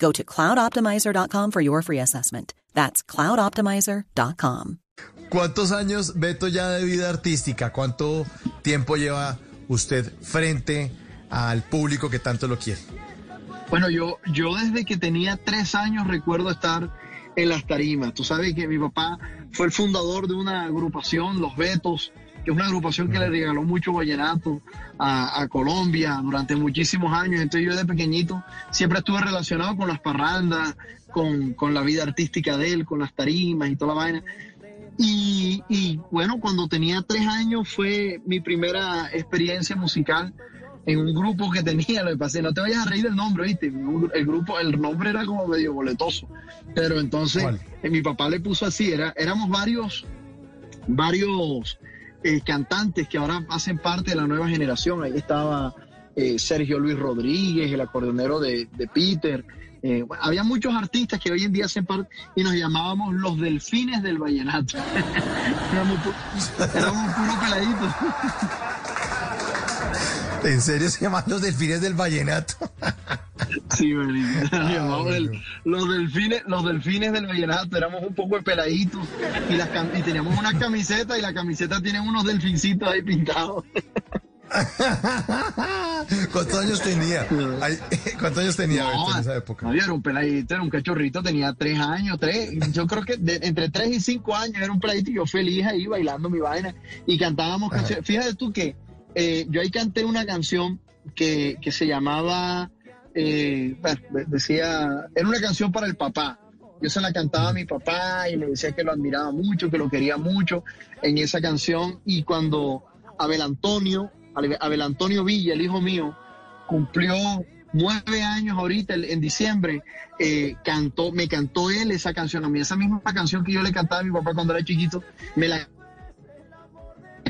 Go to cloudoptimizer.com for your free assessment. That's cloudoptimizer.com. ¿Cuántos años, Beto, ya de vida artística? ¿Cuánto tiempo lleva usted frente al público que tanto lo quiere? Bueno, yo, yo desde que tenía tres años recuerdo estar en las tarimas. Tú sabes que mi papá fue el fundador de una agrupación, Los Betos, que es una agrupación que le regaló mucho vallenato a, a, Colombia durante muchísimos años. Entonces yo de pequeñito siempre estuve relacionado con las parrandas, con, con la vida artística de él, con las tarimas y toda la vaina. Y, y, bueno, cuando tenía tres años fue mi primera experiencia musical en un grupo que tenía, lo que pasé, no te vayas a reír del nombre, ¿viste? El grupo, el nombre era como medio boletoso, pero entonces eh, mi papá le puso así, era, éramos varios, varios eh, cantantes que ahora hacen parte de la nueva generación. Ahí estaba eh, Sergio Luis Rodríguez, el acordeonero de, de Peter. Eh, bueno, había muchos artistas que hoy en día hacen parte y nos llamábamos los delfines del vallenato. éramos, éramos puros peladitos. ¿En serio se llaman los delfines del vallenato? Sí, ah, el, los delfines, los delfines del vallenato, éramos un poco de peladitos y, las, y teníamos una camiseta y la camiseta tiene unos delfincitos ahí pintados. ¿Cuántos años tenía? ¿Cuántos años tenía no, en esa época? No, era un peladito, era un cachorrito, tenía tres años, tres, yo creo que de, entre tres y cinco años era un peladito y yo feliz ahí bailando mi vaina y cantábamos canciones. Fíjate tú que eh, yo ahí canté una canción que, que se llamaba, eh, decía, era una canción para el papá. Yo se la cantaba a mi papá y le decía que lo admiraba mucho, que lo quería mucho en esa canción. Y cuando Abel Antonio, Abel Antonio Villa, el hijo mío, cumplió nueve años ahorita en diciembre, eh, cantó, me cantó él esa canción a mí, esa misma canción que yo le cantaba a mi papá cuando era chiquito, me la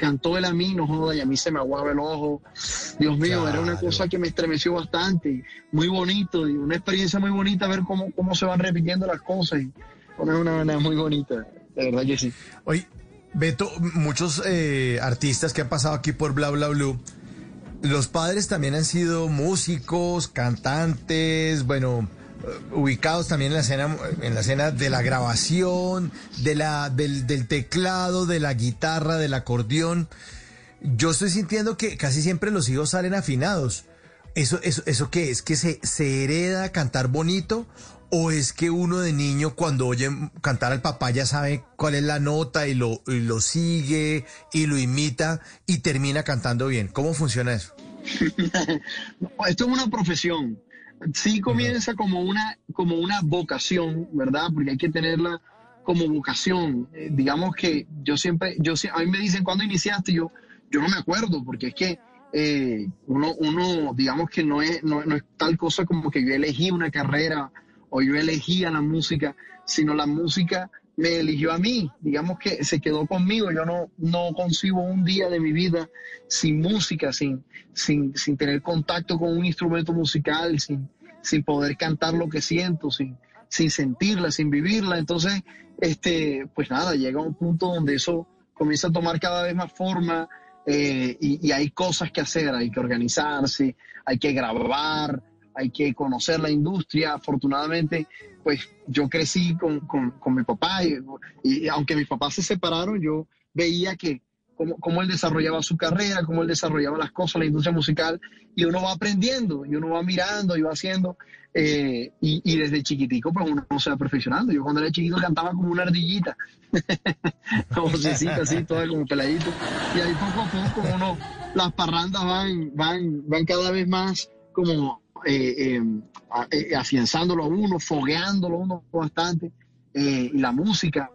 cantó él a mí, no joda, y a mí se me aguaba el ojo. Dios mío, era una cosa que me estremeció bastante, muy bonito, y una experiencia muy bonita ver cómo, cómo se van repitiendo las cosas. Y una, una, muy bonita, de verdad que sí. Oye, Beto, muchos eh, artistas que han pasado aquí por Bla Bla Blue, los padres también han sido músicos, cantantes, bueno, ubicados también en la escena, en la escena de la grabación, de la, del, del teclado, de la guitarra, del acordeón. Yo estoy sintiendo que casi siempre los hijos salen afinados. ¿Eso, eso, eso qué es? ¿Que se, se hereda cantar bonito? ¿O es que uno de niño cuando oye cantar al papá ya sabe cuál es la nota y lo, y lo sigue y lo imita y termina cantando bien? ¿Cómo funciona eso? Esto es una profesión sí comienza como una, como una vocación, ¿verdad? Porque hay que tenerla como vocación. Eh, digamos que yo siempre, yo a mí me dicen, ¿cuándo iniciaste? Yo, yo no me acuerdo, porque es que eh, uno, uno, digamos que no es, no, no, es tal cosa como que yo elegí una carrera o yo elegía la música, sino la música me eligió a mí, digamos que se quedó conmigo, yo no, no concibo un día de mi vida sin música, sin, sin, sin tener contacto con un instrumento musical, sin, sin poder cantar lo que siento, sin, sin sentirla, sin vivirla. Entonces, este, pues nada, llega un punto donde eso comienza a tomar cada vez más forma eh, y, y, hay cosas que hacer, hay que organizarse, hay que grabar, hay que conocer la industria. Afortunadamente, pues yo crecí con, con, con mi papá y, y, aunque mis papás se separaron, yo veía que cómo, él desarrollaba su carrera, cómo él desarrollaba las cosas, la industria musical, y uno va aprendiendo, y uno va mirando, y va haciendo, eh, y, desde chiquitico, pues uno se va perfeccionando. Yo cuando era chiquito cantaba como una ardillita, como cecita, así, toda como peladito, y ahí poco a poco uno, las parrandas van, van, van cada vez más como eh, em, eh, afianzándolo a uno, fogueándolo a uno bastante, y la música,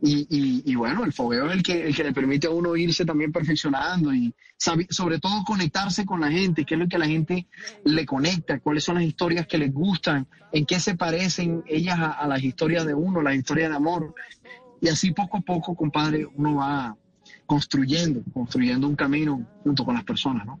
y, bueno, el fogueo es el que, el que le permite a uno irse también perfeccionando y sobre todo conectarse con la gente, qué es lo que la gente le conecta, cuáles son las historias que les gustan, en qué se parecen ellas a, las historias de uno, las historias de amor. Y así poco a poco, compadre, uno va construyendo, construyendo un camino junto con las personas, ¿no?